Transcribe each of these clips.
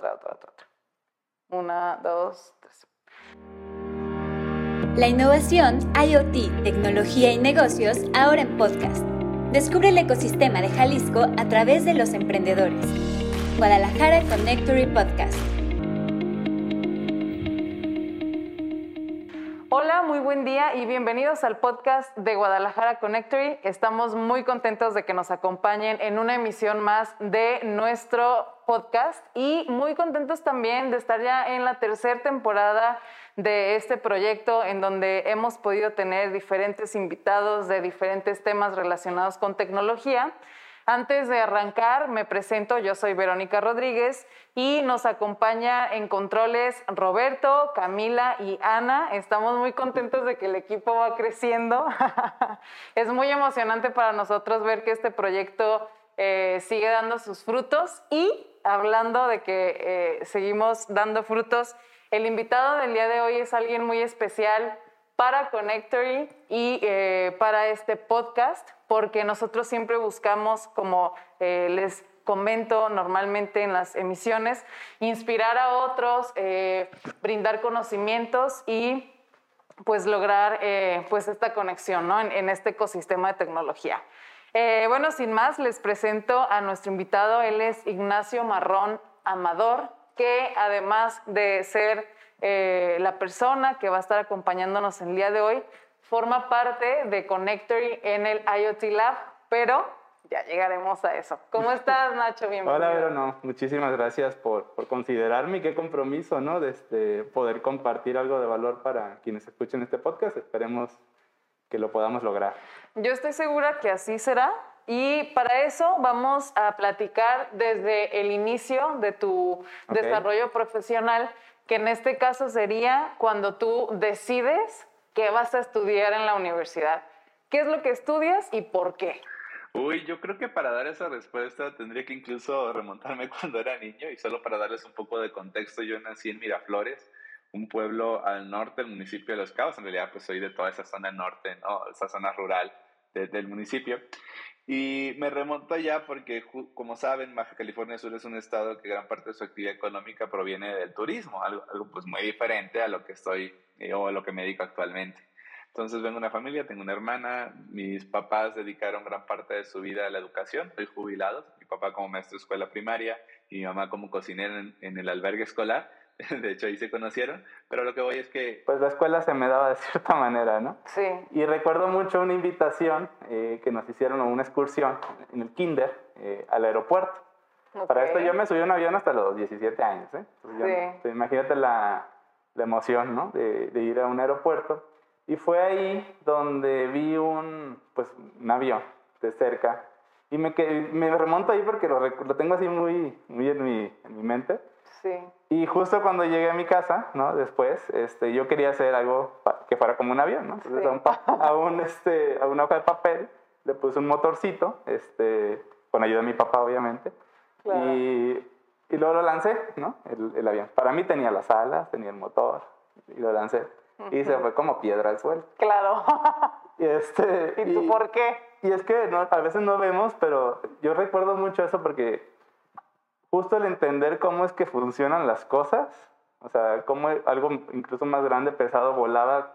otra, otra, otra, otra. Una, dos, tres. La innovación, IoT, tecnología y negocios ahora en podcast. Descubre el ecosistema de Jalisco a través de los emprendedores. Guadalajara Connectory Podcast. Hola, muy buen día y bienvenidos al podcast de Guadalajara Connectory. Estamos muy contentos de que nos acompañen en una emisión más de nuestro podcast y muy contentos también de estar ya en la tercera temporada de este proyecto en donde hemos podido tener diferentes invitados de diferentes temas relacionados con tecnología. Antes de arrancar, me presento, yo soy Verónica Rodríguez y nos acompaña en controles Roberto, Camila y Ana. Estamos muy contentos de que el equipo va creciendo. es muy emocionante para nosotros ver que este proyecto eh, sigue dando sus frutos y hablando de que eh, seguimos dando frutos, el invitado del día de hoy es alguien muy especial para Connectory y eh, para este podcast, porque nosotros siempre buscamos, como les comento normalmente en las emisiones, inspirar a otros, brindar conocimientos y pues lograr pues esta conexión ¿no? en, este ecosistema de tecnología. Bueno, sin más, les presento a nuestro invitado. Él es Ignacio Marrón Amador, que además de ser eh, la persona que va a estar acompañándonos el día de hoy forma parte de Connectory en el IoT Lab, pero ya llegaremos a eso. ¿Cómo estás, Nacho? Bienvenido. Hola, no, muchísimas gracias por, por considerarme y qué compromiso, ¿no? De este, poder compartir algo de valor para quienes escuchen este podcast. Esperemos que lo podamos lograr. Yo estoy segura que así será. Y para eso vamos a platicar desde el inicio de tu desarrollo profesional que en este caso sería cuando tú decides que vas a estudiar en la universidad. ¿Qué es lo que estudias y por qué? Uy, yo creo que para dar esa respuesta tendría que incluso remontarme cuando era niño y solo para darles un poco de contexto, yo nací en Miraflores, un pueblo al norte del municipio de Los Cabos, en realidad pues soy de toda esa zona norte, ¿no? esa zona rural del municipio. Y me remonto ya porque, como saben, Baja California Sur es un estado que gran parte de su actividad económica proviene del turismo, algo, algo pues muy diferente a lo que estoy eh, o a lo que me dedico actualmente. Entonces vengo de una familia, tengo una hermana, mis papás dedicaron gran parte de su vida a la educación, estoy jubilado, mi papá como maestro de escuela primaria y mi mamá como cocinera en el albergue escolar. de hecho ahí se conocieron, pero lo que voy es que... Pues la escuela se me daba de cierta manera, ¿no? Sí. Y recuerdo mucho una invitación eh, que nos hicieron a una excursión en el kinder eh, al aeropuerto. Para esto yo me subí a un avión hasta los 17 años, ¿eh? sí. Pues, imagínate la, la, emoción, ¿no? De, de, ir a un aeropuerto. Y fue ahí donde vi un, pues, un avión de cerca. Y me, me remonto ahí porque lo, lo tengo así muy, muy en, mi, en mi mente y justo cuando llegué a mi casa, ¿no? Después, este, yo quería hacer algo que fuera como un avión, ¿no? Entonces a, un, este, a una hoja de papel le puse un motorcito, este, con ayuda de mi papá, obviamente. Y, y, luego lo lancé, ¿no? El, el, avión. Para mí tenía las alas, tenía el motor, y lo lancé. Y se fue como piedra al suelo. Claro. y, este, ¿Y tú por qué? Y es que no, a veces no vemos, pero yo recuerdo mucho eso porque justo el entender cómo es que funcionan las cosas, o sea, cómo algo incluso más grande, pesado, volaba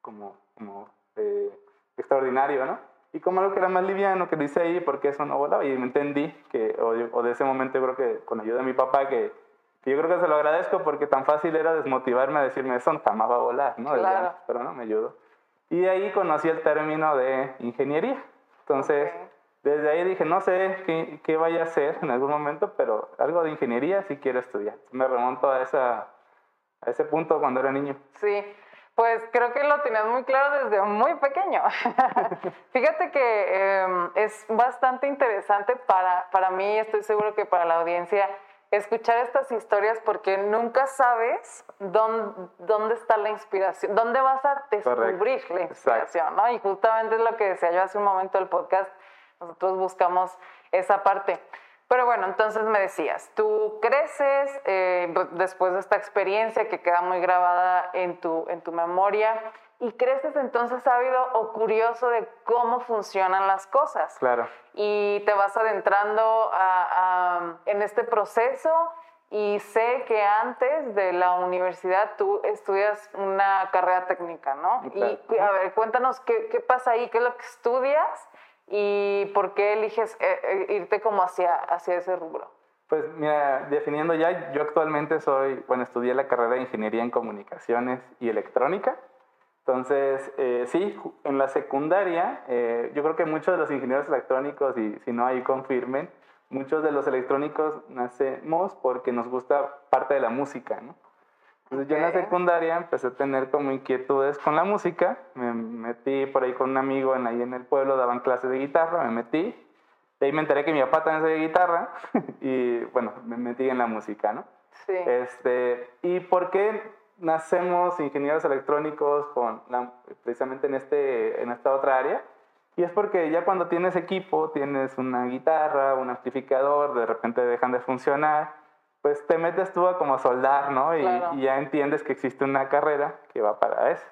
como, como eh, extraordinario, ¿no? Y como algo que era más liviano, que lo hice ahí, porque eso no volaba. Y me entendí que, o, de ese momento, creo que con ayuda de mi papá, que, que, yo creo que se lo agradezco porque tan fácil era desmotivarme a decirme, eso jamás va a volar, ¿no? Claro. pero no, me ayudó. Y de ahí conocí el término de ingeniería. Entonces, desde ahí dije, no sé qué, qué, vaya a hacer en algún momento, pero algo de ingeniería sí quiero estudiar. Me remonto a, esa, a ese punto cuando era niño. Sí, pues creo que lo tenías muy claro desde muy pequeño. Fíjate que em, es bastante interesante para, para mí, estoy seguro que para la audiencia, escuchar estas historias porque nunca sabes dónde, dónde está la inspiración, dónde vas a descubrir la inspiración, ¿no? Y justamente es lo que decía yo hace un momento del podcast, nosotros buscamos esa parte. Pero bueno, entonces me decías, tú creces eh, después de esta experiencia que queda muy grabada en tu, en tu memoria y creces entonces ávido o curioso de cómo funcionan las cosas. Claro. Y te vas adentrando en este proceso y sé que antes de la universidad tú estudias una carrera técnica, ¿no? Y a ver, cuéntanos qué, qué, pasa ahí, qué es lo que estudias y por qué eliges eh, eh, irte como hacia, hacia ese rubro. Pues mira, definiendo ya, yo actualmente soy, bueno, estudié la carrera de Ingeniería en Comunicaciones y Electrónica. Entonces, eh, sí, en la secundaria, yo creo que muchos de los ingenieros electrónicos, y si no ahí confirmen, muchos de los electrónicos nacemos porque nos gusta parte de la música, ¿no? Entonces yo en la secundaria empecé a tener como inquietudes con la música, me metí por ahí con un amigo en, ahí en el pueblo, daban clases de guitarra, me metí, de ahí me enteré que mi papá también sabía guitarra y bueno, me metí en la música, ¿no? Sí. Este, ¿Y por qué nacemos ingenieros electrónicos con precisamente en, este, en esta otra área? Y es porque ya cuando tienes equipo, tienes una guitarra, un amplificador, de repente dejan de funcionar, pues te metes tú a como soldar, ¿no? Y, y ya entiendes que existe una carrera que va para eso.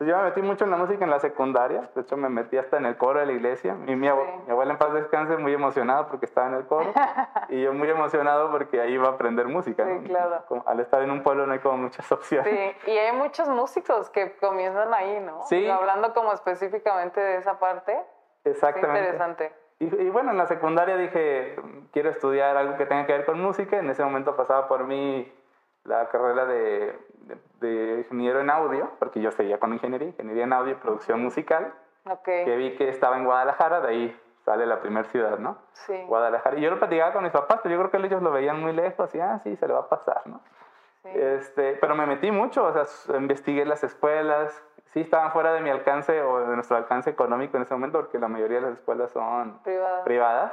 Yo me metí mucho en la música en la secundaria, de hecho me metí hasta en el coro de la iglesia. Y mi, abuela en paz descanse muy emocionada porque estaba en el coro y yo muy emocionado porque ahí iba a aprender música. Sí, claro. al estar en un pueblo no hay como muchas opciones. Sí, y hay muchos músicos que comienzan ahí, ¿no? Sí. Hablando como específicamente de esa parte. Exactamente. interesante. Y, y, bueno, en la secundaria dije, quiero estudiar algo que tenga que ver con música. En ese momento pasaba por mí la carrera de de, ingeniero en audio, porque yo seguía con ingeniería, ingeniería en audio y producción musical, que vi que estaba en Guadalajara, de ahí sale la primera ciudad, ¿no? Sí. Guadalajara. Y yo lo platicaba con mis papás, pero yo creo que ellos lo veían muy lejos y, ah, sí, se le va a pasar, ¿no? Sí. Este, pero me metí mucho, o sea, investigué las escuelas, sí estaban fuera de mi alcance o de nuestro alcance económico en ese momento, porque la mayoría de las escuelas son privadas.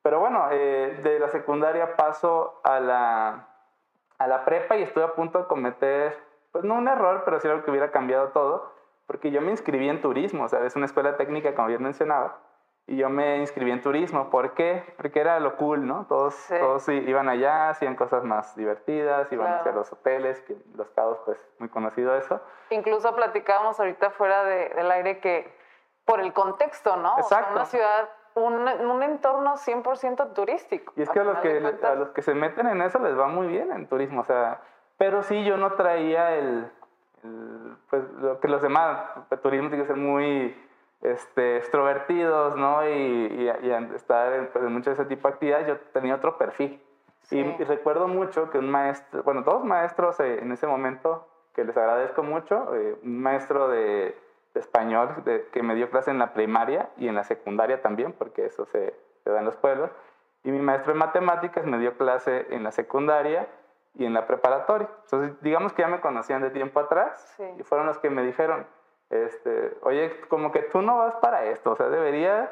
Pero bueno, eh, de la secundaria paso a la, a la prepa y estuve a punto de cometer, pues no un error, pero sí algo que hubiera cambiado todo, porque yo me inscribí en turismo, o sea, es una escuela técnica, como bien mencionaba, y yo me inscribí en turismo. ¿Por qué? Porque era lo cool, ¿no? Todos, todos iban allá, hacían cosas más divertidas, iban hacia los hoteles, que Los Cabos, pues muy conocido eso. Incluso platicábamos ahorita fuera del aire que por el contexto, ¿no? Exacto. una ciudad un, un entorno 100% turístico. Y es que a los que, a los que se meten en eso les va muy bien en turismo, o sea, pero sí yo no traía el, pues lo que los demás, el turismo tiene que ser muy este, extrovertidos, ¿no? Y, y, estar en, pues, en mucho de ese tipo de actividades, yo tenía otro perfil. Y, recuerdo mucho que un maestro, bueno, dos maestros eh, en ese momento, que les agradezco mucho, eh, un maestro de español que me dio clase en la primaria y en la secundaria también, porque eso se, da en los pueblos. Y mi maestro de matemáticas me dio clase en la secundaria y en la preparatoria. Entonces, digamos que ya me conocían de tiempo atrás y fueron los que me dijeron, este, oye, como que tú no vas para esto, o sea, deberías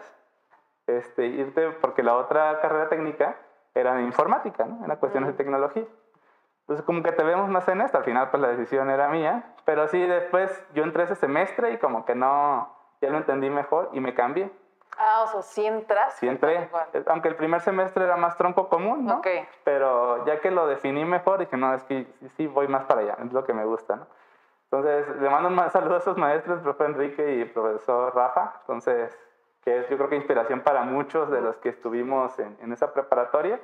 este, irte, porque la otra carrera técnica era informática, ¿no? Era cuestiones de tecnología. Entonces como que te vemos más en esto, al final pues la decisión era mía, pero sí después yo entré ese semestre y como que no, ya lo entendí mejor y me cambié. Ah, o sea, sí entraste. Sí entré, aunque el primer semestre era más tronco común, ¿no? Okay. Pero ya que lo definí mejor, dije, no, es que sí voy más para allá, es lo que me gusta, ¿no? Entonces, le mando un saludo a esos maestros, el profe Enrique y profesor Rafa, entonces, que es yo creo que inspiración para muchos de los que estuvimos en, en esa preparatoria.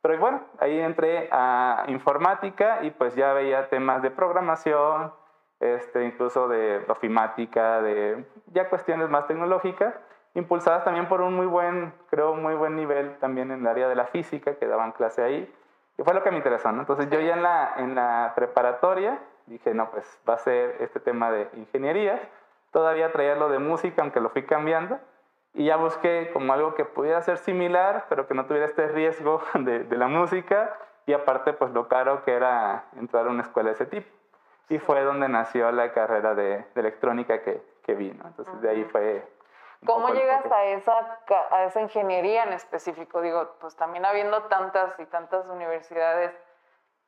Pero bueno, ahí entré a informática y pues ya veía temas de programación, este, incluso de ofimática, de ya cuestiones más tecnológicas, impulsadas también por un muy buen, creo, muy buen nivel también en el área de la física, que daban clase ahí. Y fue lo que me interesó, ¿no? Entonces yo ya en la, en la preparatoria dije, no, pues va a ser este tema de ingeniería. Todavía traía lo de música, aunque lo fui cambiando y ya busqué como algo que pudiera ser similar, pero que no tuviera este riesgo de, de, la música y aparte pues lo caro que era entrar a una escuela de ese tipo. Y fue donde nació la carrera de, de electrónica que, que vino. Entonces de ahí fue... ¿Cómo llegas a esa, a esa ingeniería en específico? Digo, pues también habiendo tantas y tantas universidades,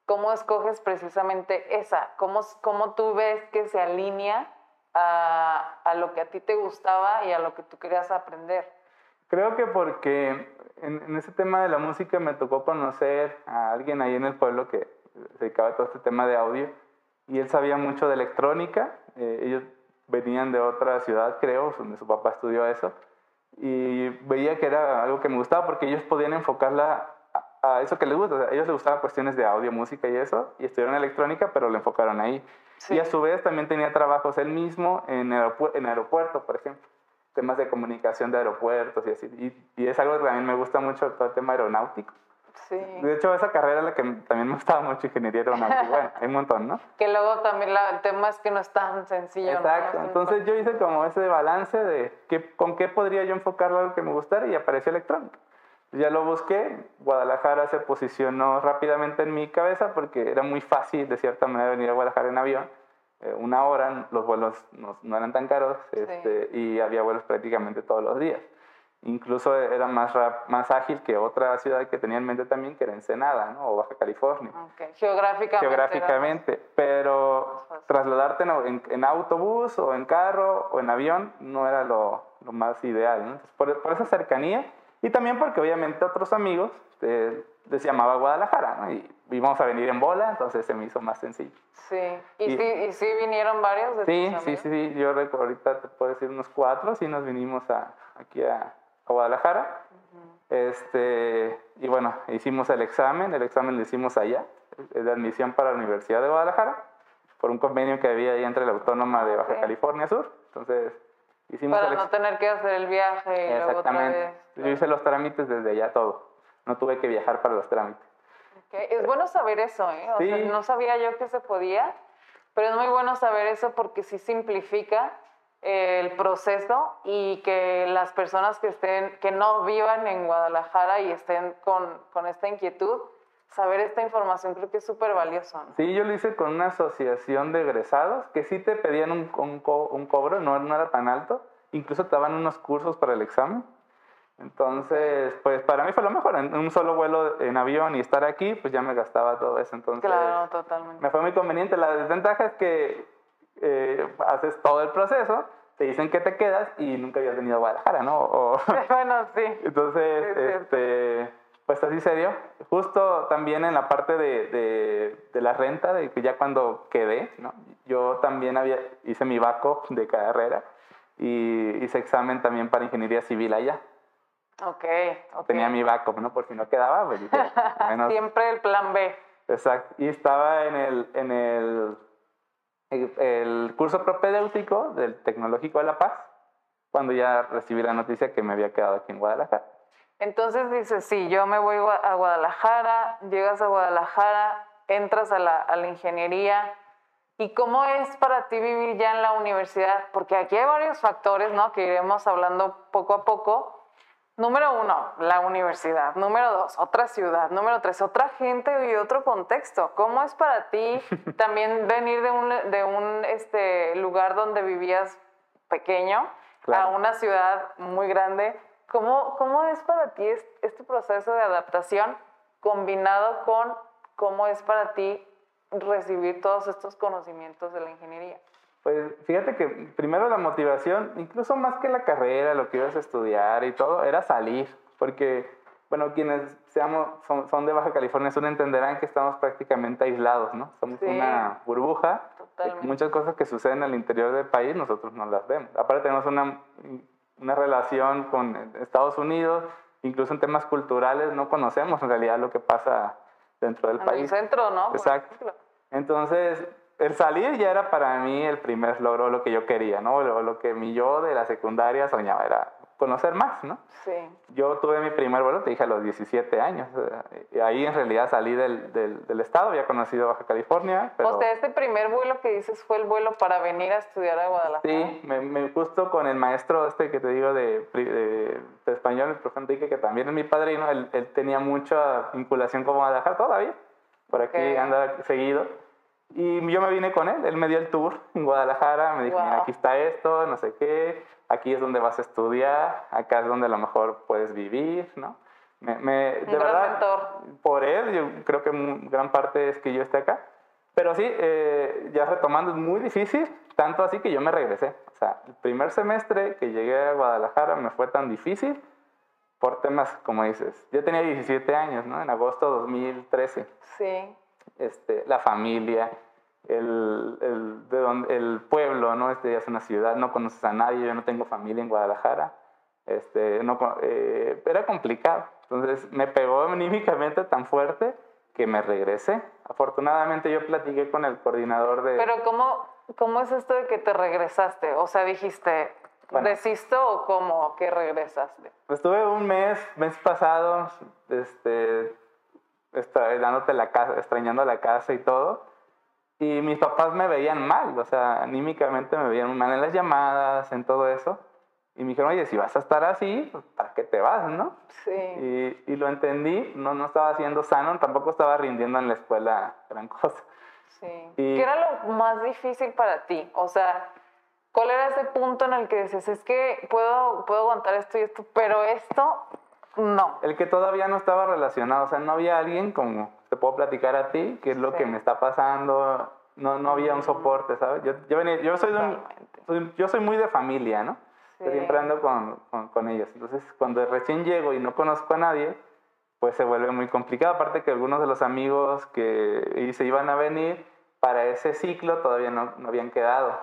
¿cómo escoges precisamente esa? ¿Cómo, cómo tú ves que se alinea a, a, lo que a ti te gustaba y a lo que tú querías aprender? Creo que porque en, en, ese tema de la música me tocó conocer a alguien ahí en el pueblo que se dedicaba a todo este tema de audio y él sabía mucho de electrónica. Eh, ellos venían de otra ciudad, creo, donde su papá estudió eso. Y veía que era algo que me gustaba porque ellos podían enfocarla a, a eso que les gusta. a ellos les gustaban cuestiones de audio, música y eso, y estudiaron electrónica, pero lo enfocaron ahí. Y a su vez también tenía trabajos él mismo en, en aeropuerto, por ejemplo, temas de comunicación de aeropuertos y así. Y, y, es algo que también me gusta mucho, todo el tema aeronáutico. Sí. De hecho, esa carrera la que también me gustaba mucho, ingeniería aeronáutica. bueno, hay un montón, ¿no? Que luego también la, el tema es que no es tan sencillo. Exacto. Entonces yo hice como ese balance de qué, con qué podría yo enfocarlo a lo que me gustara y apareció electrónica. Ya lo busqué, Guadalajara se posicionó rápidamente en mi cabeza porque era muy fácil de cierta manera venir a Guadalajara en avión. Eh, una hora, los vuelos no, no eran tan caros este, y había vuelos prácticamente todos los días. Incluso era más, más ágil que otra ciudad que tenía en mente también, que era Ensenada, ¿no? o Baja California. Geográficamente. Geográficamente, pero trasladarte en, en, autobús o en carro o en avión no era lo, lo más ideal. ¿no? por, por, esa cercanía y también porque obviamente otros amigos eh, les llamaba Guadalajara ¿no? y íbamos a venir en bola, entonces se me hizo más sencillo. Sí, ¿y, sí, y sí vinieron varios de sí, sí, sí, sí, yo recuerdo ahorita te puedo decir unos cuatro, sí nos vinimos a, aquí a a Guadalajara. este, y bueno, hicimos el examen, el examen lo hicimos allá, de admisión para la Universidad de Guadalajara, por un convenio que había ahí entre la Autónoma de Baja California Sur. Entonces, hicimos Para no tener que hacer el viaje y Exactamente. Yo hice los trámites desde allá todo. No tuve que viajar para los trámites. Es bueno saber eso, ¿eh? O sea, no sabía yo que se podía, pero es muy bueno saber eso porque sí simplifica el proceso y que las personas que estén, que no vivan en Guadalajara y estén con, con esta inquietud, saber esta información creo que es súper valioso. Sí, yo lo hice con una asociación de egresados que sí te pedían un, un, un cobro, no, no, era tan alto, incluso te daban unos cursos para el examen. Entonces, pues para mí fue lo mejor, en un solo vuelo en avión y estar aquí, pues ya me gastaba todo eso. Entonces, claro, totalmente. Me fue muy conveniente. La desventaja es que eh, haces todo el proceso, te dicen que te quedas y nunca habías venido a Guadalajara, ¿no? bueno, sí. Entonces, este, pues así se dio. Justo también en la parte de, de, de, la renta, de que ya cuando quedé, ¿no? Yo también había, hice mi VACO de carrera y hice examen también para ingeniería civil allá. Ok, Tenía mi backup, ¿no? Por si no quedaba, pues Siempre el plan B. Exacto. Y estaba en el, en el el, curso propedéutico del Tecnológico de La Paz, cuando ya recibí la noticia que me había quedado aquí en Guadalajara. Entonces dices, sí, yo me voy a Guadalajara, llegas a Guadalajara, entras a la, a la ingeniería. ¿Y cómo es para ti vivir ya en la universidad? Porque aquí hay varios factores, ¿no? Que iremos hablando poco a poco Número uno, la universidad. Número dos, otra ciudad. Número tres, otra gente y otro contexto. ¿Cómo es para ti también venir de un, de un este, lugar donde vivías pequeño a una ciudad muy grande? ¿Cómo, ¿Cómo es para ti este proceso de adaptación combinado con cómo es para ti recibir todos estos conocimientos de la ingeniería? Pues fíjate que primero la motivación, incluso más que la carrera, lo que ibas a estudiar y todo, era salir, porque, bueno, quienes seamos, son, de Baja California Sur entenderán que estamos prácticamente aislados, ¿no? Somos una burbuja, muchas cosas que suceden al interior del país nosotros no las vemos. Aparte tenemos una, una relación con Estados Unidos, incluso en temas culturales no conocemos en realidad lo que pasa dentro del país. En el centro, ¿no? Exacto. Entonces, el salir ya era para mí el primer logro, lo que yo quería, ¿no? Lo, lo que mi yo de la secundaria soñaba era conocer más, ¿no? Sí. Yo tuve mi primer vuelo, te dije, a los 17 años. Y ahí en realidad salí del, del, del estado, había conocido Baja California. Pero... O sea, este primer vuelo que dices fue el vuelo para venir a estudiar a Guadalajara. Sí, me, me justo con el maestro este que te digo de, de, de español, el profe Enrique, que también es mi padrino, él, él tenía mucha vinculación con Guadalajara todavía. Por aquí anda seguido. Y yo me vine con él, él me dio el tour en Guadalajara, me dijo, mira, aquí está esto, no sé qué, aquí es donde vas a estudiar, acá es donde a lo mejor puedes vivir, ¿no? Me, me, de verdad, por él, yo creo que gran parte es que yo esté acá. Pero sí, eh, ya retomando, es muy difícil, tanto así que yo me regresé. O sea, el primer semestre que llegué a Guadalajara me fue tan difícil por temas, como dices, yo tenía 17 años, ¿no? En agosto de 2013. Sí este, la familia, el, el, de donde, el pueblo, ¿no? Este ya es una ciudad, no conoces a nadie, yo no tengo familia en Guadalajara. Este, no, eh, era complicado. Entonces me pegó anímicamente tan fuerte que me regresé. Afortunadamente yo platiqué con el coordinador de... Pero ¿cómo, cómo es esto de que te regresaste? O sea, dijiste, ¿desisto o cómo que regresaste? Estuve un mes, mes pasado, este, dándote la casa, extrañando la casa y todo. Y mis papás me veían mal, o sea, anímicamente me veían mal en las llamadas, en todo eso. Y me dijeron, oye, si vas a estar así, pues, ¿para qué te vas, no? Sí. Y, y, lo entendí, no, no estaba haciendo sano, tampoco estaba rindiendo en la escuela gran cosa. Sí. ¿Qué era lo más difícil para ti? O sea, ¿cuál era ese punto en el que dices, es que puedo, puedo aguantar esto y esto, pero esto no? El que todavía no estaba relacionado, o sea, no había alguien como te puedo platicar a ti, qué es lo que me está pasando, no, no había un soporte, ¿sabes? Yo, yo, venía, yo soy, de yo soy muy de familia, ¿no? Siempre ando con, con, ellos. Entonces, cuando recién llego y no conozco a nadie, pues se vuelve muy complicado. Aparte que algunos de los amigos que se iban a venir para ese ciclo todavía no, no habían quedado.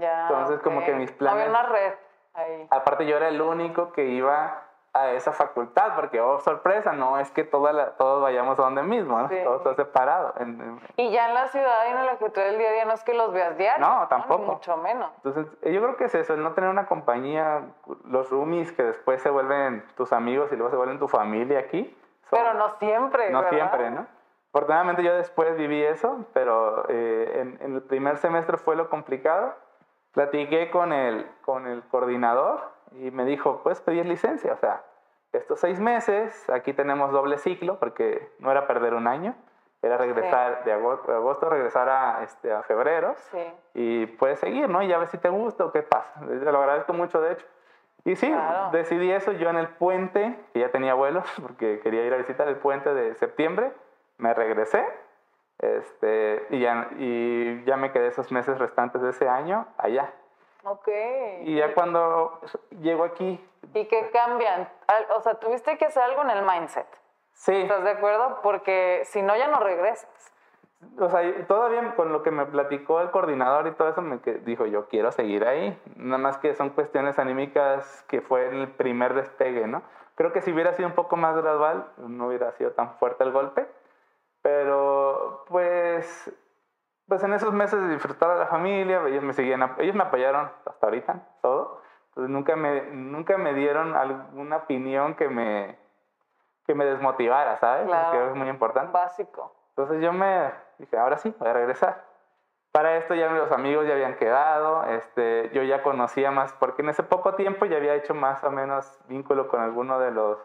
Ya, Entonces, como que mis planes... había una red ahí. Aparte, yo era el único que iba a esa facultad, porque, oh, sorpresa, no es que toda todos vayamos a donde mismo, ¿no? todo está separado. y ya en la ciudad y en la que el día a día no es que los veas diario. No, tampoco. mucho menos. Entonces, yo creo que es eso, el no tener una compañía, los roomies que después se vuelven tus amigos y luego se vuelven tu familia aquí. pero no siempre, No siempre, ¿no? Afortunadamente yo después viví eso, pero eh, en, en, el primer semestre fue lo complicado. Platiqué con el, con el coordinador y me dijo, puedes pedir licencia, o sea, estos seis meses, aquí tenemos doble ciclo, porque no era perder un año, era regresar de, agosto, regresar a, este, a febrero, y puedes seguir, ¿no? Y ya ves si te gusta o qué pasa. Te lo agradezco mucho, de hecho. Y sí, decidí eso yo en el puente, que ya tenía vuelos, porque quería ir a visitar el puente de septiembre, me regresé, este, y, ya, y ya me quedé esos meses restantes de ese año allá. Ok. Y ya cuando llego aquí... ¿Y qué cambian? O sea, tuviste que hacer algo en el mindset. Sí. ¿Estás de acuerdo? Porque si no, ya no regresas. O sea, todavía con lo que me platicó el coordinador y todo eso, me dijo, yo quiero seguir ahí. Nada más que son cuestiones anímicas que fue el primer despegue, ¿no? Creo que si hubiera sido un poco más gradual, no hubiera sido tan fuerte el golpe. Pero, pues, pues en esos meses de disfrutar a la familia, ellos me seguían, ellos me apoyaron hasta ahorita, todo. Entonces nunca me, nunca me dieron alguna opinión que me, que me desmotivara, ¿sabes? Claro. es muy importante. Básico. Entonces yo me dije, ahora sí, voy a regresar. Para esto ya los amigos ya habían quedado, este, yo ya conocía más, porque en ese poco tiempo ya había hecho más o menos vínculo con alguno de los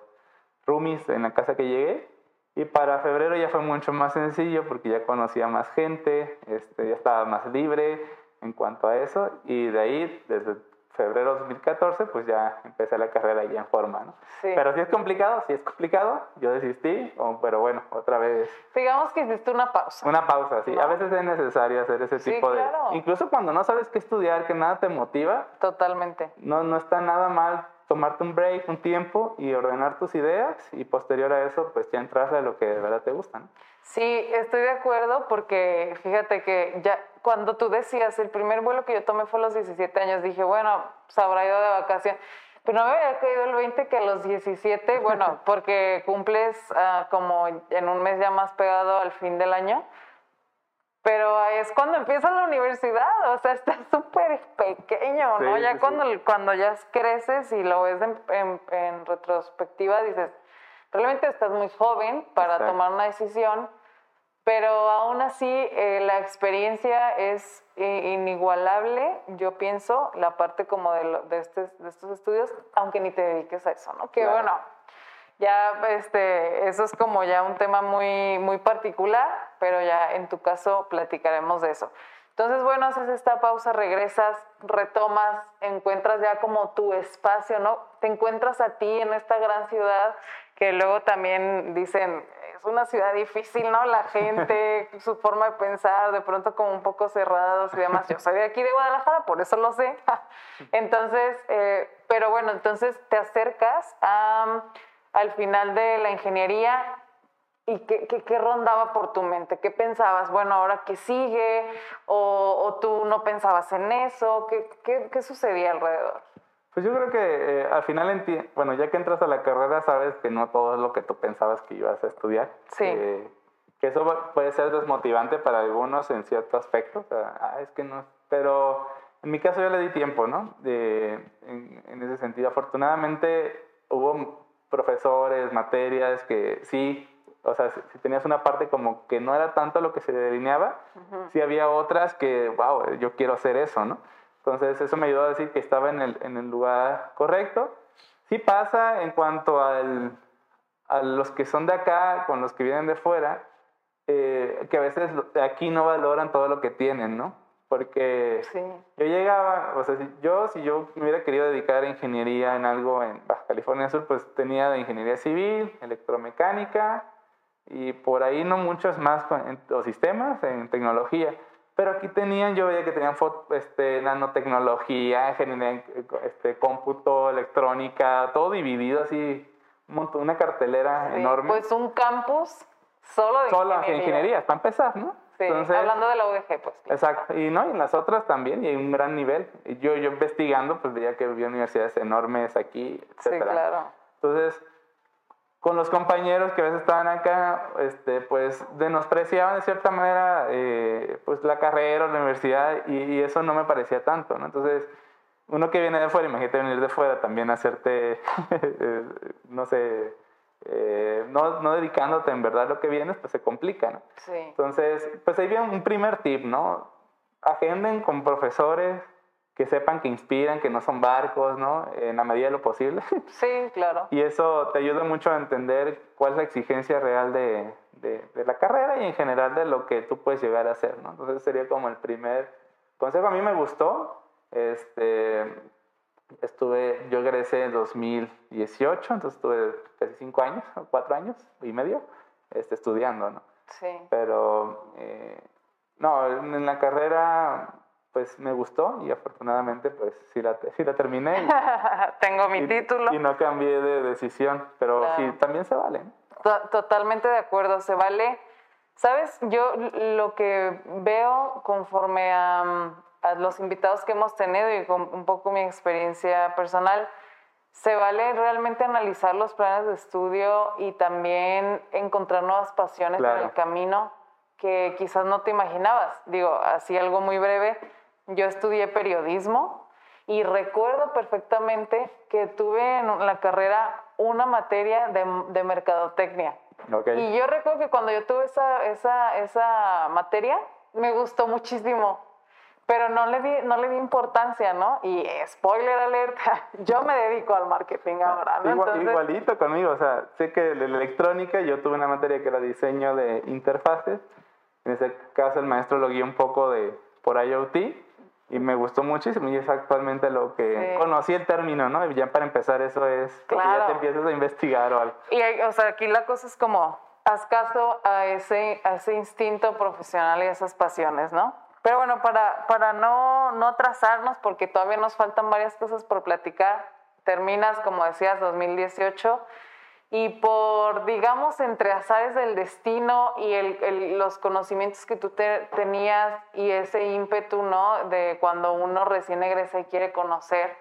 roomies en la casa que llegué. Y para febrero ya fue mucho más sencillo porque ya conocía más gente, este, ya estaba más libre en cuanto a eso. Y de ahí, desde febrero de 2014, pues ya empecé la carrera ya en forma, ¿no? Sí. Pero si es complicado, si es complicado, yo desistí, pero bueno, otra vez. Digamos que hiciste una pausa. Una pausa, sí. A veces es necesario hacer ese tipo de... Incluso cuando no sabes qué estudiar, que nada te motiva. Totalmente. No, no está nada mal tomarte un break, un tiempo y ordenar tus ideas y posterior a eso pues ya entras a lo que de verdad te gusta. Sí, estoy de acuerdo porque fíjate que ya cuando tú decías el primer vuelo que yo tomé fue a los 17 años, dije, bueno, se habrá ido de vacación. Pero no me había caído el 20 que a los 17, bueno, porque cumples uh, como en un mes ya más pegado al fin del año pero es cuando empieza la universidad, o sea, está súper pequeño, ¿no? ya cuando, cuando ya creces y lo ves en, en, retrospectiva, dices, realmente estás muy joven para tomar una decisión, pero aún así eh, la experiencia es inigualable, yo pienso, la parte como de, de, este, de, estos estudios, aunque ni te dediques a eso, ¿no? Que bueno ya este, eso es como ya un tema muy, muy particular, pero ya en tu caso platicaremos de eso. Entonces, bueno, haces esta pausa, regresas, retomas, encuentras ya como tu espacio, ¿no? Te encuentras a ti en esta gran ciudad que luego también dicen, es una ciudad difícil, ¿no? La gente, su forma de pensar, de pronto como un poco cerrados y demás. Yo soy de aquí de Guadalajara, por eso lo sé. Entonces, eh, pero bueno, entonces te acercas a al final de la ingeniería y qué, qué, rondaba por tu mente, qué pensabas, bueno, ahora qué sigue, o, o tú no pensabas en eso, ¿Qué, qué, qué, sucedía alrededor. Pues yo creo que eh, al final, bueno, ya que entras a la carrera sabes que no todo es lo que tú pensabas que ibas a estudiar. Sí. Eh, que eso puede ser desmotivante para algunos en cierto aspecto. O sea, ah, es que no. Pero en mi caso yo le di tiempo, ¿no? De, en, en, ese sentido. Afortunadamente hubo profesores, materias que sí, o sea, si, tenías una parte como que no era tanto lo que se delineaba, sí había otras que, wow, yo quiero hacer eso, ¿no? Entonces eso me ayudó a decir que estaba en el, en el lugar correcto. Sí pasa en cuanto al, a los que son de acá con los que vienen de fuera, eh, que a veces aquí no valoran todo lo que tienen, ¿no? Porque yo llegaba, o sea, si yo si yo hubiera querido dedicar ingeniería en algo en Baja California Sur, pues tenía de ingeniería civil, electromecánica y por ahí no muchos más en, los sistemas, en tecnología. Pero aquí tenían, yo veía que tenían este, nanotecnología, ingeniería, este, cómputo, electrónica, todo dividido así, una cartelera enorme. Pues un campus Solo de Solo ingeniería. ingeniería, para empezar, ¿no? Sí, hablando de la UDG, pues. Exacto, y no, y en las otras también, y hay un gran nivel. Yo, yo investigando, pues veía que había universidades enormes aquí, etc. Sí, claro. Entonces, con los compañeros que a veces estaban acá, este, pues denospreciaban de cierta manera eh, pues la carrera o la universidad y, y, eso no me parecía tanto, ¿no? Entonces, uno que viene de fuera, imagínate venir de fuera también a hacerte, eh, no sé, eh, no, no, dedicándote en verdad a lo que vienes, pues se complica, ¿no? Sí. Entonces, pues ahí viene un primer tip, ¿no? Agenden con profesores que sepan que inspiran, que no son barcos, ¿no? En la medida de lo posible. Sí, claro. Y eso te ayuda mucho a entender cuál es la exigencia real de, de, de la carrera y en general de lo que tú puedes llegar a hacer, ¿no? Entonces sería como el primer consejo. A mí me gustó, este, Estuve, yo egresé en 2018, entonces estuve casi cinco años, cuatro años y medio, este, estudiando, ¿no? Sí. Pero, eh, no, en la carrera, pues me gustó y afortunadamente, pues sí la, sí la terminé. Tengo mi título. Y no cambié de decisión, pero sí, también se vale. Totalmente de acuerdo, se vale. Sabes, yo lo que veo conforme a a los invitados que hemos tenido y con un poco mi experiencia personal, se vale realmente analizar los planes de estudio y también encontrar nuevas pasiones en el camino que quizás no te imaginabas. Digo, así algo muy breve, yo estudié periodismo y recuerdo perfectamente que tuve en la carrera una materia de, de mercadotecnia. Y yo recuerdo que cuando yo tuve esa, esa, esa materia, me gustó muchísimo pero no le di, no le di importancia, ¿no? Y spoiler alerta, yo me dedico al marketing ahora, ¿no? igualito conmigo, o sea, sé que la electrónica yo tuve una materia que era diseño de interfaces, en ese caso el maestro lo guió un poco de por IoT y me gustó muchísimo y es actualmente lo que conocí el término, ¿no? Y ya para empezar eso es claro. ya te empiezas a investigar o algo. Y o sea, aquí la cosa es como haz caso a ese, a ese instinto profesional y esas pasiones, ¿no? Pero bueno, para, para no, no atrasarnos, porque todavía nos faltan varias cosas por platicar, terminas, como decías, 2018 y por, digamos, entre azares del destino y el, los conocimientos que tú tenías y ese ímpetu, ¿no? De cuando uno recién egresa y quiere conocer,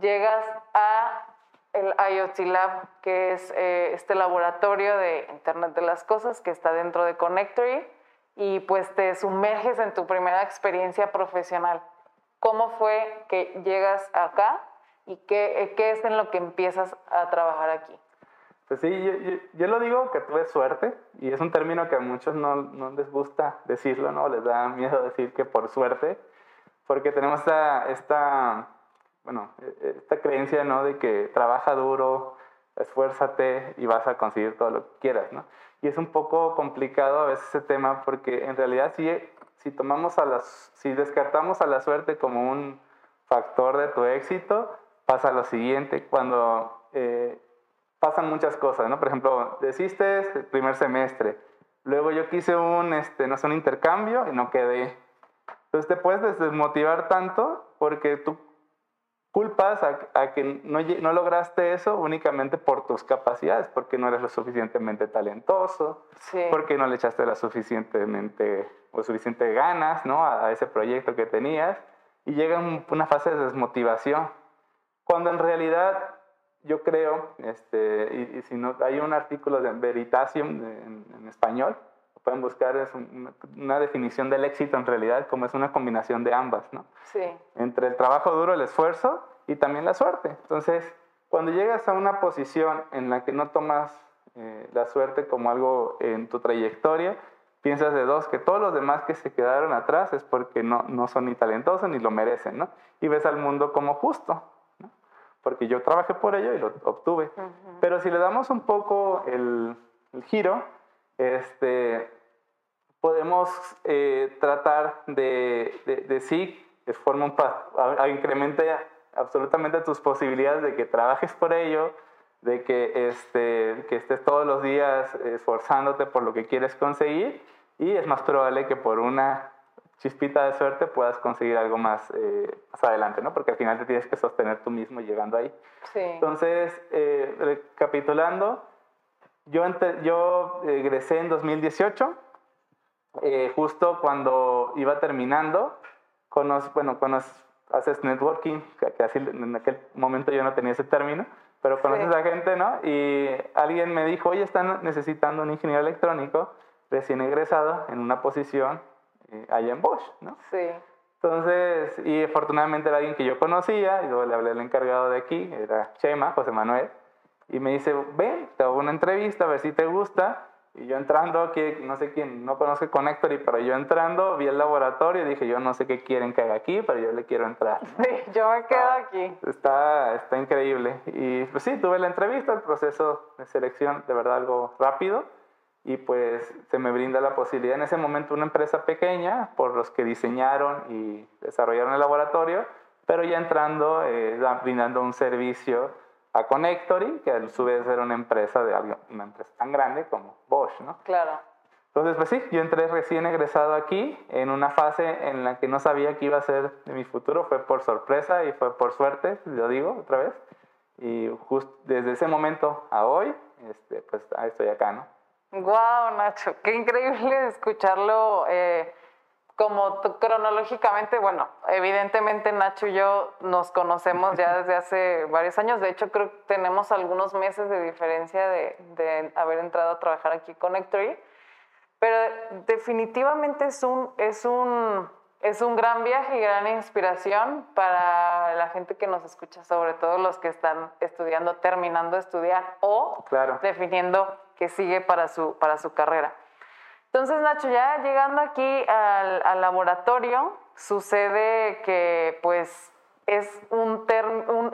llegas a el IoT Lab, que es eh, este laboratorio de Internet de las Cosas que está dentro de Connectory y pues te sumerges en tu primera experiencia profesional. ¿Cómo fue que llegas acá y qué, qué es en lo que empiezas a trabajar aquí? Pues sí, yo, yo, lo digo que tuve suerte y es un término que a muchos no, no, les gusta decirlo, ¿no? Les da miedo decir que por suerte, porque tenemos esta, esta, bueno, esta creencia, ¿no? De que trabaja duro, esfuérzate y vas a conseguir todo lo que quieras, ¿no? Y es un poco complicado a veces ese tema porque en realidad si, si, tomamos a las, si descartamos a la suerte como un factor de tu éxito, pasa lo siguiente, cuando eh, pasan muchas cosas, ¿no? Por ejemplo, desiste el primer semestre, luego yo quise un, este, no sé, un intercambio y no quedé. Entonces te puedes desmotivar tanto porque tú culpas a, que no, no, lograste eso únicamente por tus capacidades, porque no eres lo suficientemente talentoso, porque no le echaste la suficientemente o suficiente ganas ¿no? a, ese proyecto que tenías y llega una fase de desmotivación. cuando en realidad yo creo, este, y, si no, hay un artículo de Veritasium en, español, pueden buscar, es una definición del éxito en realidad, como es una combinación de ambas, ¿no? Sí. Entre el trabajo duro, el esfuerzo y también la suerte. Entonces, cuando llegas a una posición en la que no tomas eh, la suerte como algo en tu trayectoria, piensas de dos, que todos los demás que se quedaron atrás es porque no, no son ni talentosos ni lo merecen, ¿no? Y ves al mundo como justo, ¿no? Porque yo trabajé por ello y lo obtuve. Pero si le damos un poco el, el giro, este, podemos eh, tratar de, de, de sí, de forma a, a absolutamente tus posibilidades de que trabajes por ello, de que, este, que estés todos los días esforzándote por lo que quieres conseguir y es más probable que por una chispita de suerte puedas conseguir algo más, eh, más adelante, ¿no? Porque al final te tienes que sostener tú mismo llegando ahí. Sí. Entonces, eh, recapitulando, yo, yo egresé en 2018, eh, justo cuando iba terminando, bueno, haces networking, que así en aquel momento yo no tenía ese término, pero conoces a gente, ¿no? Y alguien me dijo, oye, están necesitando un ingeniero electrónico recién egresado en una posición eh, allá en Bosch, ¿no? Sí. Entonces, y afortunadamente era alguien que yo conocía, y luego le hablé al encargado de aquí, era Chema, José Manuel, y me dice, ven, te hago una entrevista, a ver si te gusta, y yo entrando, que no sé quién, no conoce Connectory, pero yo entrando, vi el laboratorio y dije, yo no sé qué quieren que haga aquí, pero yo le quiero entrar. Sí, yo me quedo aquí. Está, está increíble. Y pues sí, tuve la entrevista, el proceso de selección, de verdad algo rápido. Y pues se me brinda la posibilidad en ese momento una empresa pequeña por los que diseñaron y desarrollaron el laboratorio, pero ya entrando, eh, brindando un servicio a Connectory, que a su vez era una empresa, de, una empresa tan grande como Bosch, ¿no? Claro. Entonces, pues sí, yo entré recién egresado aquí en una fase en la que no sabía qué iba a ser de mi futuro, fue por sorpresa y fue por suerte, lo digo otra vez. Y justo desde ese momento a hoy, este, pues estoy acá, ¿no? Wow, Nacho, qué increíble escucharlo. Eh, como cronológicamente, bueno, evidentemente Nacho y yo nos conocemos ya desde hace varios años. De hecho, creo que tenemos algunos meses de diferencia de, de haber entrado a trabajar aquí con Nectory. Pero definitivamente es un, es, un, es un gran viaje y gran inspiración para la gente que nos escucha, sobre todo los que están estudiando, terminando de estudiar o definiendo qué sigue para su, para su carrera. Entonces, Nacho, ya llegando aquí al, laboratorio, sucede que pues es un,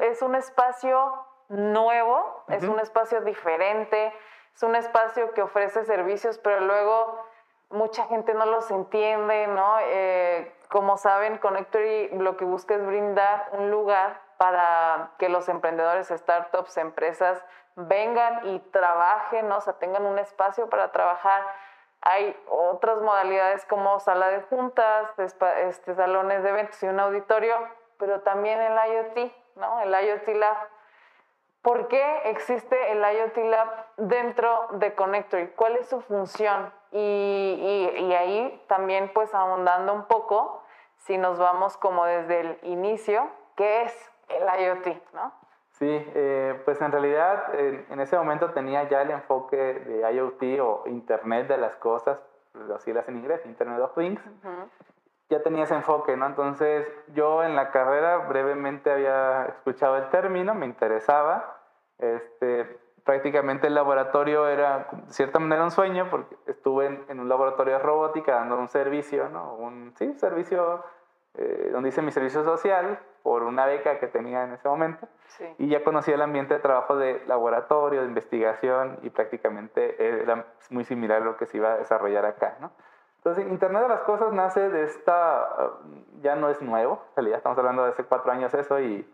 es un espacio nuevo, es un espacio diferente, es un espacio que ofrece servicios, pero luego mucha gente no los entiende, ¿no? Eh, como saben, Connectory lo que busca es brindar un lugar para que los emprendedores, startups, empresas vengan y trabajen, ¿no? o sea, tengan un espacio para trabajar hay otras modalidades como sala de juntas, este, salones de eventos y un auditorio, pero también el IoT, ¿no? El IoT Lab. ¿Por qué existe el IoT Lab dentro de Connectory? ¿Cuál es su función? Y, y, ahí también pues ahondando un poco, si nos vamos como desde el inicio, ¿qué es el IoT? ¿no? Sí, eh, pues en realidad en ese momento tenía ya el enfoque de IoT o Internet de las cosas, las siglas en inglés, Internet of Things. Ya tenía ese enfoque, ¿no? Entonces yo en la carrera brevemente había escuchado el término, me interesaba. Este, prácticamente el laboratorio era, de cierta manera, un sueño, porque estuve en, en un laboratorio de robótica dando un servicio, ¿no? Un, sí, servicio eh, donde hice mi servicio social por una beca que tenía en ese momento. Y ya conocía el ambiente de trabajo de laboratorio, de investigación y prácticamente era muy similar a lo que se iba a desarrollar acá. ¿no? Entonces, Internet de las Cosas nace de esta, uh, ya no es nuevo, en realidad estamos hablando de hace cuatro años eso y,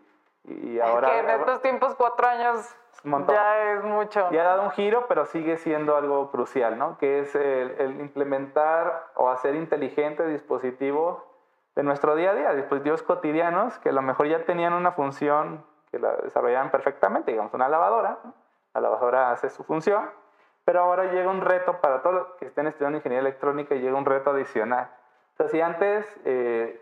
y ahora... que en estos tiempos cuatro años ya es mucho. Y ha dado un giro, pero sigue siendo algo crucial, ¿no? Que es el, el implementar o hacer inteligente dispositivos de nuestro día a día, dispositivos cotidianos que a lo mejor ya tenían una función que la desarrollaban perfectamente, digamos una lavadora, la lavadora hace su función, pero ahora llega un reto para todos los que estén estudiando ingeniería electrónica y llega un reto adicional. Entonces, si antes eh,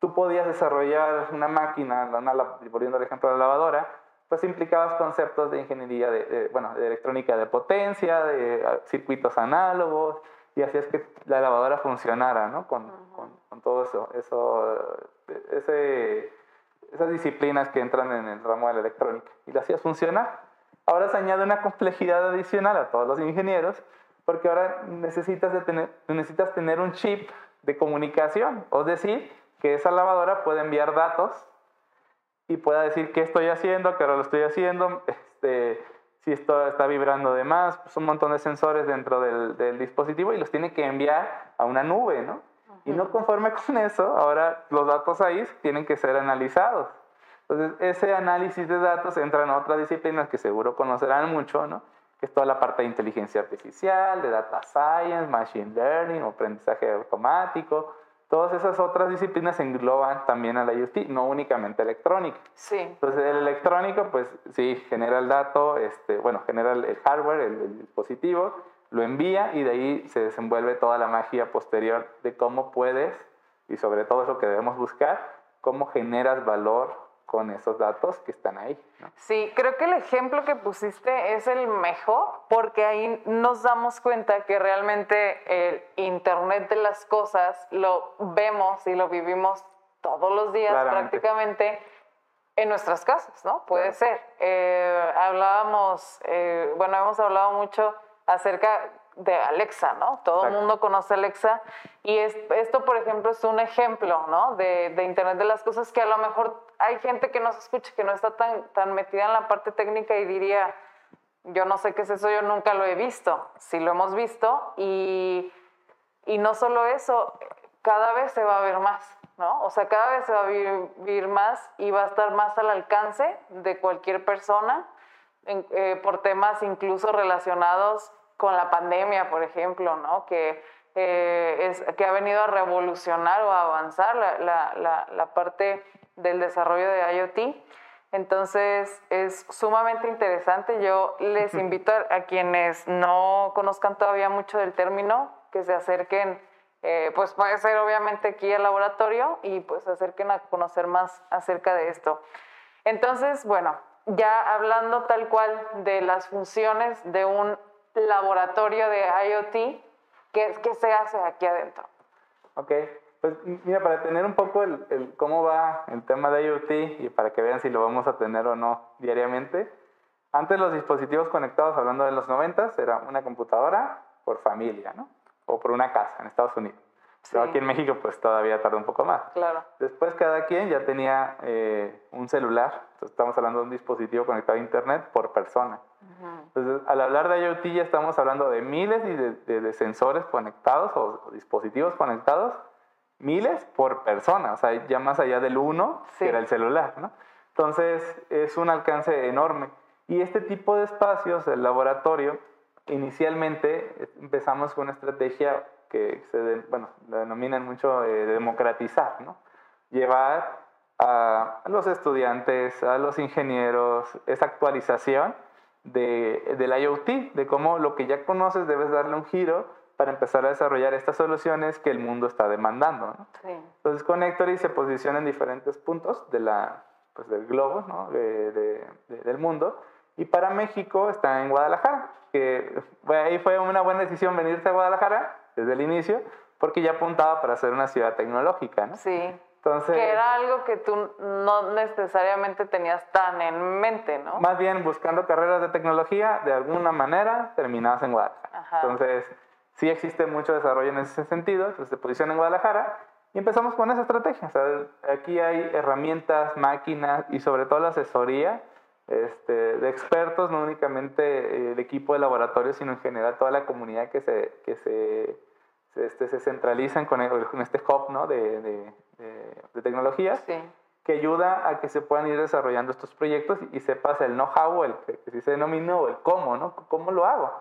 tú podías desarrollar una máquina, una, volviendo al ejemplo de la lavadora, pues implicabas conceptos de ingeniería, de, bueno, de electrónica de potencia, de ah, circuitos análogos, y así es que la lavadora funcionara, ¿no? Con, con, con todo eso, eso ese, esas disciplinas que entran en el ramo de la electrónica. Y lo hacías funcionar. Ahora se añade una complejidad adicional a todos los ingenieros, porque ahora necesitas, de tener, necesitas tener un chip de comunicación, es decir, que esa lavadora puede enviar datos y pueda decir qué estoy haciendo, qué hora lo estoy haciendo, este, si esto está vibrando de más, pues un montón de sensores dentro del, del, dispositivo y los tiene que enviar a una nube, ¿no? Y no conforme con eso, ahora los datos ahí tienen que ser analizados. Entonces, ese análisis de datos entra en otras disciplinas que seguro conocerán mucho, ¿no? Que es toda la parte de inteligencia artificial, de data science, machine learning, aprendizaje automático. Todas esas otras disciplinas engloban también a la IoT, no únicamente electrónica. Sí. Entonces, el electrónico, pues sí, genera el dato, este, bueno, genera el hardware, el, el dispositivo, lo envía y de ahí se desenvuelve toda la magia posterior de cómo puedes, y sobre todo eso que debemos buscar, cómo generas valor con esos datos que están ahí. Sí, creo que el ejemplo que pusiste es el mejor porque ahí nos damos cuenta que realmente el Internet de las cosas lo vemos y lo vivimos todos los días prácticamente en nuestras casas, ¿no? Puede ser. Eh, hablábamos, eh, bueno, hemos hablado mucho acerca de Alexa, ¿no? Todo el mundo conoce Alexa y esto, por ejemplo, es un ejemplo, ¿no? De, Internet de las Cosas que a lo mejor hay gente que nos escucha que no está tan, tan metida en la parte técnica y diría, yo no sé qué es eso, yo nunca lo he visto. Sí lo hemos visto y, y no solo eso, cada vez se va a ver más, ¿no? O sea, cada vez se va a vivir más y va a estar más al alcance de cualquier persona eh, por temas incluso relacionados con la pandemia, por ejemplo, ¿no? que, eh, es, que ha venido a revolucionar o a avanzar la, la, la, parte del desarrollo de IoT. Entonces es sumamente interesante. Yo les invito a, quienes no conozcan todavía mucho del término que se acerquen, eh, pues puede ser obviamente aquí al laboratorio y pues se acerquen a conocer más acerca de esto. Entonces, bueno, ya hablando tal cual de las funciones de un laboratorio de IoT, ¿qué, qué se hace aquí adentro? Ok, pues mira, para tener un poco el, el, cómo va el tema de IoT y para que vean si lo vamos a tener o no diariamente, antes los dispositivos conectados, hablando de los 90, era una computadora por familia, ¿no? O por una casa en Estados Unidos. Pero aquí en México pues todavía tarda un poco más. Claro. Después cada quien ya tenía eh, un celular, Entonces, estamos hablando de un dispositivo conectado a Internet por persona. Entonces al hablar de IoT ya estamos hablando de miles de, de, sensores conectados o, dispositivos conectados, miles por persona, o sea, ya más allá del uno, que era el celular, ¿no? Entonces es un alcance enorme. Y este tipo de espacios, el laboratorio, inicialmente empezamos con una estrategia que se bueno, denominan mucho eh, democratizar, ¿no? Llevar a los estudiantes, a los ingenieros, esa actualización de, del IoT, de cómo lo que ya conoces debes darle un giro para empezar a desarrollar estas soluciones que el mundo está demandando. ¿no? Sí. Entonces Connectory se posiciona en diferentes puntos de la, pues, del globo, ¿no? de, de, del mundo, y para México está en Guadalajara, que ahí fue una buena decisión venirse a Guadalajara desde el inicio, porque ya apuntaba para ser una ciudad tecnológica, ¿no? Sí. Entonces, que era algo que tú no necesariamente tenías tan en mente, ¿no? Más bien buscando carreras de tecnología, de alguna manera terminadas en Guadalajara. Entonces, sí existe mucho desarrollo en ese sentido, entonces se posiciona en Guadalajara y empezamos con esa estrategia. O sea, aquí hay herramientas, máquinas y sobre todo la asesoría este, de expertos, no únicamente el equipo de laboratorio, sino en general toda la comunidad que se, que se este, se centralizan con, este hub ¿no? de, de, de, tecnologías que ayuda a que se puedan ir desarrollando estos proyectos y, sepas el know-how, el que, se denominó, el cómo, ¿no? ¿Cómo lo hago?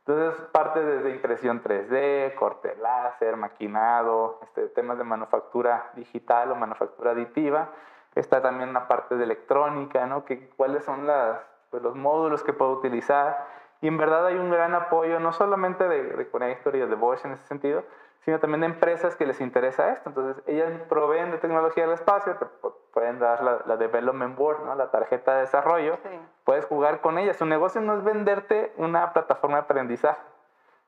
Entonces, parte desde impresión 3D, corte láser, maquinado, este, temas de manufactura digital o manufactura aditiva. Está también una parte de electrónica, ¿no? Que, ¿Cuáles son las, pues, los módulos que puedo utilizar? Y en verdad hay un gran apoyo, no solamente de, de Connector y de Bosch en ese sentido, sino también de empresas que les interesa esto. Entonces, ellas proveen de tecnología del espacio, te pueden dar la, la Development Board, ¿no? la tarjeta de desarrollo, puedes jugar con ella. Su negocio no es venderte una plataforma de aprendizaje.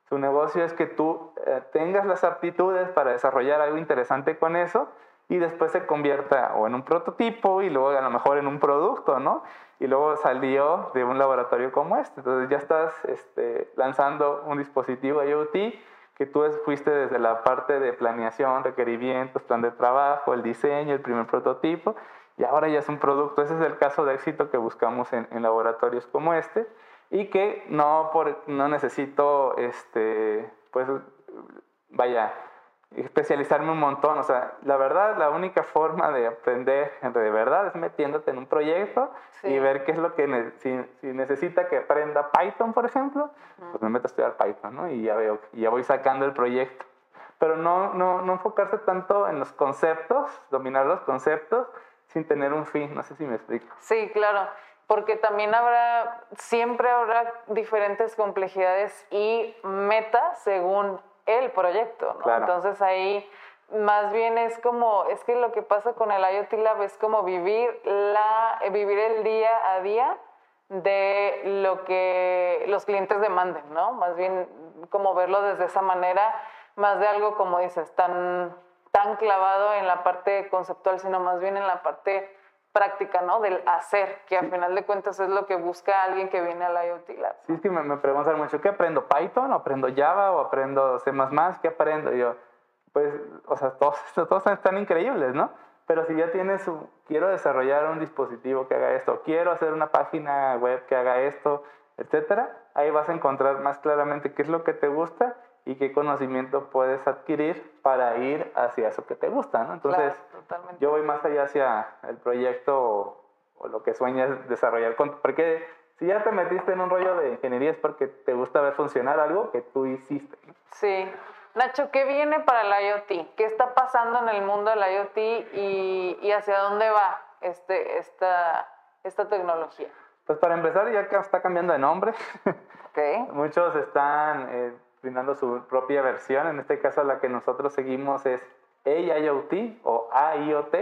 Su negocio es que tú eh, tengas las aptitudes para desarrollar algo interesante con eso y después se convierta o en un prototipo y luego a lo mejor en un producto, ¿no? Y luego salió de un laboratorio como este. Entonces ya estás este, lanzando un dispositivo IoT que tú fuiste desde la parte de planeación, requerimientos, plan de trabajo, el diseño, el primer prototipo, y ahora ya es un producto. Ese es el caso de éxito que buscamos en, en laboratorios como este y que no, por, no necesito, este, pues, vaya, especializarme un montón. O sea, la verdad, la única forma de aprender de verdad es metiéndote en un proyecto y ver qué es lo que si, si, necesita que aprenda Python, por ejemplo, pues me meto a estudiar Python, ¿no? Y ya veo, y ya voy sacando el proyecto. Pero no, no, no enfocarse tanto en los conceptos, dominar los conceptos sin tener un fin. No sé si me explico. Sí, claro. Porque también habrá, siempre habrá diferentes complejidades y metas según el proyecto, ¿no? Entonces ahí más bien es como, es que lo que pasa con el IoT Lab es como vivir, la, vivir el día a día de lo que los clientes demanden, ¿no? Más bien como verlo desde esa manera, más de algo como dices, tan, tan clavado en la parte conceptual, sino más bien en la parte práctica, ¿no? Del hacer, que al final de cuentas es lo que busca alguien que viene al IoT Lab. Sí, es que me, me preguntan mucho, ¿qué aprendo? ¿Python? ¿O aprendo Java? ¿O aprendo C++? ¿Qué aprendo? yo, pues, o sea, todos, todos están increíbles, ¿no? Pero si ya tienes, quiero desarrollar un dispositivo que haga esto, quiero hacer una página web que haga esto, etcétera, ahí vas a encontrar más claramente qué es lo que te gusta y qué conocimiento puedes adquirir para ir hacia eso que te gusta, ¿no? Entonces, yo voy más allá hacia el proyecto o, lo que sueñas desarrollar, porque si ya te metiste en un rollo de ingeniería es porque te gusta ver funcionar algo que tú hiciste. Sí. Nacho, ¿qué viene para el IoT? ¿Qué está pasando en el mundo del IoT y, y hacia dónde va este, esta, esta tecnología? Pues para empezar, ya que está cambiando de nombre, okay. muchos están eh, brindando su propia versión. En este caso, la que nosotros seguimos es AIoT o AIoT,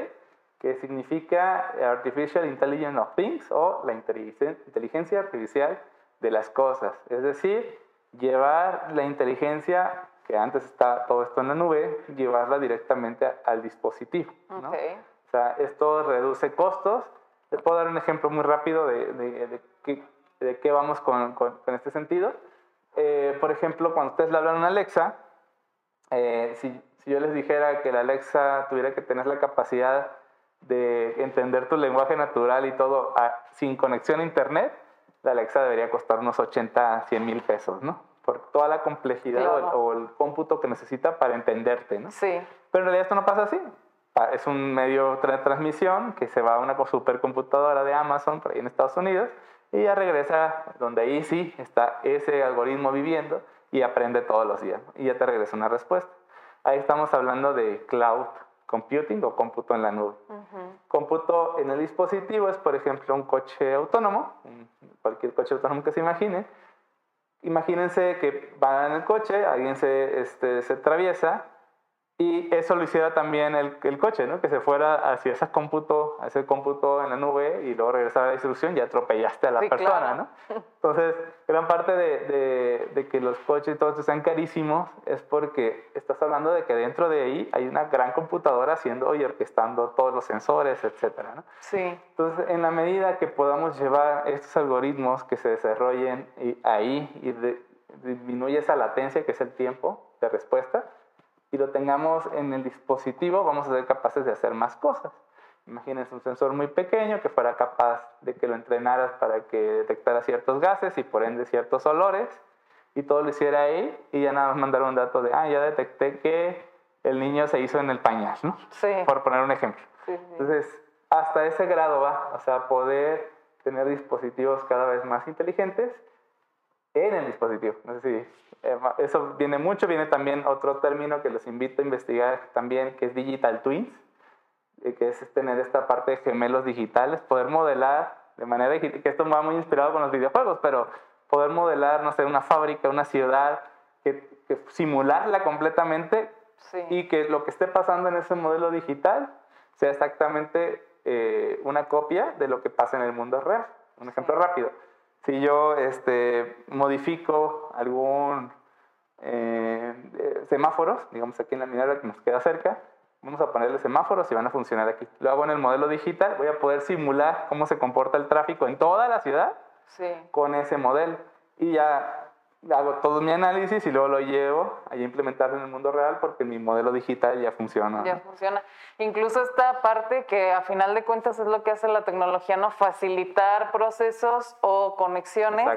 que significa Artificial Intelligence of Things o la inteligencia artificial de las cosas. Es decir, llevar la inteligencia, que antes está todo esto en la nube, llevarla directamente al dispositivo. O sea, esto reduce costos. Les puedo dar un ejemplo muy rápido de, de, qué, de qué, vamos con, con, con este sentido. Eh, por ejemplo, cuando ustedes le hablan a Alexa, eh, si, si, yo les dijera que la Alexa tuviera que tener la capacidad de entender tu lenguaje natural y todo sin conexión a Internet, la Alexa debería costar unos 80, 100 mil pesos, ¿no? Por toda la complejidad o, el, cómputo que necesita para entenderte, ¿no? Sí. Pero en realidad esto no pasa así. Ah, es un medio de transmisión que se va a una supercomputadora de Amazon por ahí en Estados Unidos y ya regresa donde ahí sí está ese algoritmo viviendo y aprende todos los días y ya te regresa una respuesta. Ahí estamos hablando de cloud computing o cómputo en la nube. Cómputo en el dispositivo es, por ejemplo, un coche autónomo, cualquier coche autónomo que se imagine. Imagínense que van en el coche, alguien se, este, se atraviesa y eso lo hiciera también el, el, coche, ¿no? Que se fuera hacia ese cómputo, ese cómputo en la nube y luego regresara a la distribución y atropellaste a la persona, ¿no? Entonces, gran parte de, de, de, que los coches y todo esto sean carísimos es porque estás hablando de que dentro de ahí hay una gran computadora haciendo y orquestando todos los sensores, etcétera, ¿no? Sí. Entonces, en la medida que podamos llevar estos algoritmos que se desarrollen ahí y disminuye esa latencia que es el tiempo de respuesta, y lo tengamos en el dispositivo, vamos a ser capaces de hacer más cosas. Imagínense un sensor muy pequeño que fuera capaz de que lo entrenaras para que detectara ciertos gases y por ende ciertos olores y todo lo hiciera ahí y ya nada más mandar un dato de, ah, ya detecté que el niño se hizo en el pañal, ¿no? Sí. Por poner un ejemplo. Sí, Entonces, hasta ese grado va, o sea, poder tener dispositivos cada vez más inteligentes en el dispositivo. No sé si eh, eso viene mucho, viene también otro término que los invito a investigar también, que es Digital Twins, eh, que es tener esta parte de gemelos digitales, poder modelar de manera que esto va muy inspirado con los videojuegos, pero poder modelar, no sé, una fábrica, una ciudad, que, simularla completamente y que lo que esté pasando en ese modelo digital sea exactamente eh, una copia de lo que pasa en el mundo real. Un ejemplo rápido. Si yo este, modifico algún eh, semáforos, digamos aquí en la minera que nos queda cerca, vamos a ponerle semáforos y van a funcionar aquí. Lo hago en el modelo digital, voy a poder simular cómo se comporta el tráfico en toda la ciudad con ese modelo. Y ya hago todo mi análisis y luego lo llevo a implementarlo en el mundo real porque mi modelo digital ya funciona. Ya funciona. Incluso esta parte que a final de cuentas es lo que hace la tecnología, ¿no? Facilitar procesos o conexiones.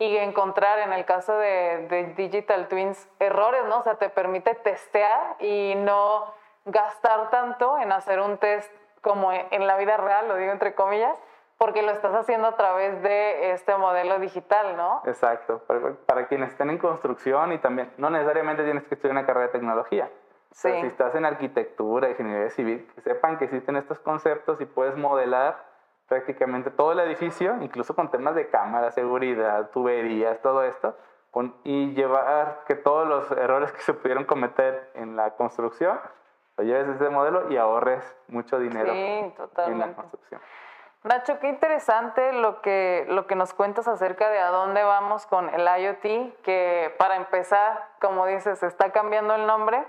Y encontrar, en el caso de, de Digital Twins, errores, ¿no? O sea, te permite testear y no gastar tanto en hacer un test como en la vida real, lo digo entre comillas, porque lo estás haciendo a través de este modelo digital, ¿no? Exacto, para, quienes estén en construcción y también, no necesariamente tienes que estudiar una carrera de tecnología. Sí. si estás en arquitectura, ingeniería civil, que sepan que existen estos conceptos y puedes modelar prácticamente todo el edificio, incluso con temas de cámara, seguridad, tuberías, todo esto, y llevar que todos los errores que se pudieron cometer en la construcción, lo lleves ese modelo y ahorres mucho dinero en la construcción. Nacho, qué interesante lo que, lo que nos cuentas acerca de a dónde vamos con el IoT, que para empezar, como dices, está cambiando el nombre.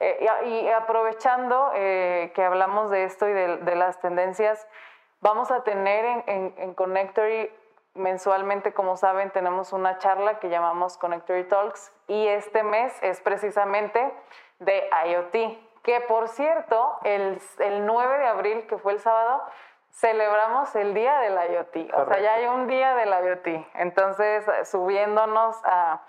Eh, y, aprovechando eh, que hablamos de esto y de, las tendencias, vamos a tener en, en, Connectory mensualmente, como saben, tenemos una charla que llamamos Connectory Talks y este mes es precisamente de IoT, que por cierto, el, el 9 de abril, que fue el sábado, celebramos el día del IoT. O sea, ya hay un día del IoT. Entonces, subiéndonos a,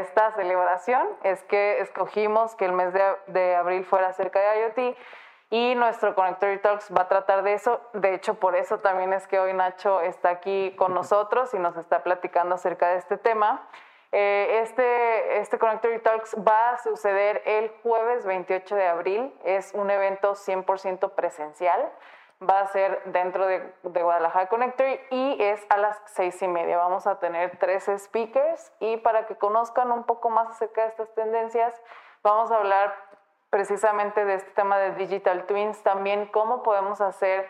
esta celebración, es que escogimos que el mes de, abril fuera acerca de IoT. Y nuestro Connectory Talks va a tratar de eso. De hecho, por eso también es que hoy Nacho está aquí con nosotros y nos está platicando acerca de este tema. Eh, este, este Connectory Talks va a suceder el jueves 28 de abril. Es un evento 100% presencial va a ser dentro de, Guadalajara Connector y es a las seis y media. Vamos a tener tres speakers y para que conozcan un poco más acerca de estas tendencias, vamos a hablar precisamente de este tema de Digital Twins, también cómo podemos hacer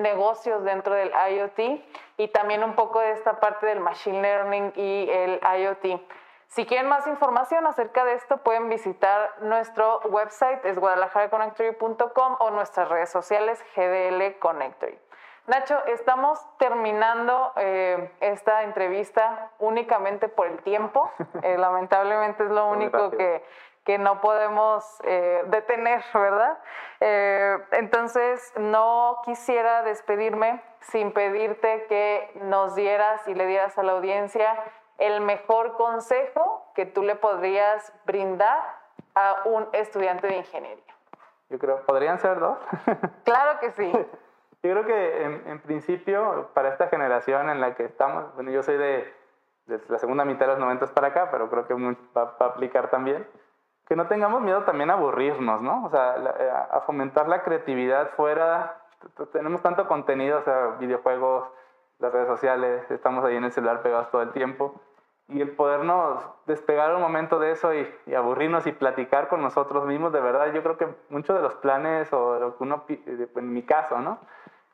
negocios dentro del IoT y también un poco de esta parte del Machine Learning y el IoT. Si quieren más información acerca de esto, pueden visitar nuestro website, es guadalajaraConnectory.com o nuestras redes sociales, GDL Connectory. Nacho, estamos terminando eh, esta entrevista únicamente por el tiempo. Eh, lamentablemente es lo único que, que, no podemos eh, detener, ¿verdad? entonces, no quisiera despedirme sin pedirte que nos dieras y le dieras a la audiencia el mejor consejo que tú le podrías brindar a un estudiante de ingeniería? Yo creo, ¿podrían ser dos? claro que sí. Yo creo que en, principio, para esta generación en la que estamos, bueno, yo soy de, la segunda mitad de los 90 para acá, pero creo que va, a aplicar también, que no tengamos miedo también a aburrirnos, ¿no? O sea, eh, a fomentar la creatividad fuera, tenemos tanto contenido, o sea, videojuegos, las redes sociales, estamos ahí en el celular pegados todo el tiempo y el podernos despegar un momento de eso y, aburrirnos y platicar con nosotros mismos, de verdad, yo creo que muchos de los planes o lo que uno, en mi caso, ¿no?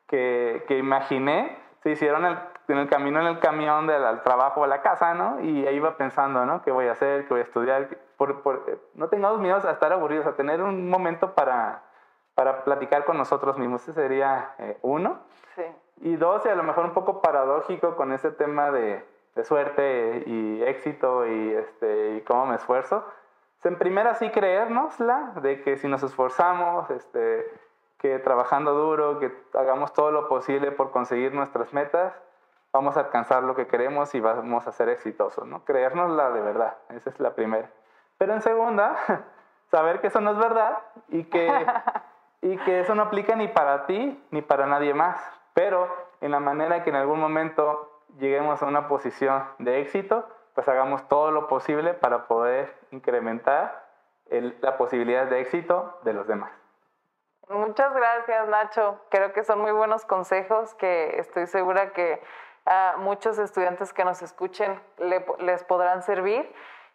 Que, que imaginé, se hicieron en el camino en el camión del trabajo o a la casa, ¿no? Y ahí iba pensando, ¿no? ¿Qué voy a hacer? ¿Qué voy a estudiar? Por, por, no tengamos miedo a estar aburridos, a tener un momento para, para platicar con nosotros mismos. Ese sería eh, uno. Sí. Y dos, y a lo mejor un poco paradójico con ese tema de, de suerte y éxito y, este, y cómo me esfuerzo. En primera sí creérnosla, de que si nos esforzamos, este, que trabajando duro, que hagamos todo lo posible por conseguir nuestras metas, vamos a alcanzar lo que queremos y vamos a ser exitosos, ¿no? Creérnosla de verdad, esa es la primera. Pero en segunda, saber que eso no es verdad y que, y que eso no aplica ni para ti ni para nadie más, pero en la manera que en algún momento lleguemos a una posición de éxito, pues hagamos todo lo posible para poder incrementar la posibilidad de éxito de los demás. Muchas gracias, Nacho. Creo que son muy buenos consejos que estoy segura que a muchos estudiantes que nos escuchen les podrán servir.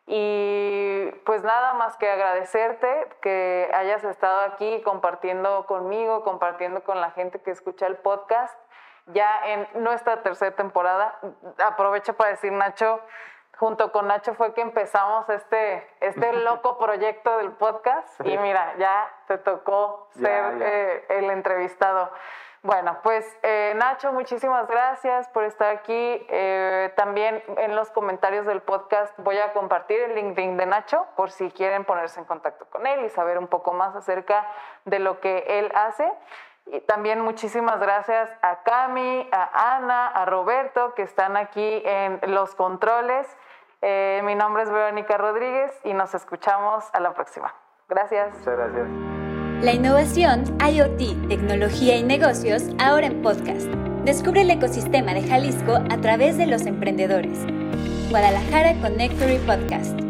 Y pues nada más que agradecerte que hayas estado aquí compartiendo conmigo, compartiendo con la gente que escucha el podcast. Ya en nuestra tercera temporada, aprovecho para decir, Nacho, junto con Nacho fue que empezamos este, este loco proyecto del podcast y mira, ya te tocó ser eh, el entrevistado. Bueno, pues eh, Nacho, muchísimas gracias por estar aquí. Eh, también en los comentarios del podcast voy a compartir el LinkedIn de Nacho por si quieren ponerse en contacto con él y saber un poco más acerca de lo que él hace. Y también muchísimas gracias a Cami, a Ana, a Roberto que están aquí en los controles. Eh, mi nombre es Verónica Rodríguez y nos escuchamos a la próxima. Gracias. Muchas gracias. La innovación, IoT, tecnología y negocios ahora en podcast. Descubre el ecosistema de Jalisco a través de los emprendedores. Guadalajara Connectory Podcast.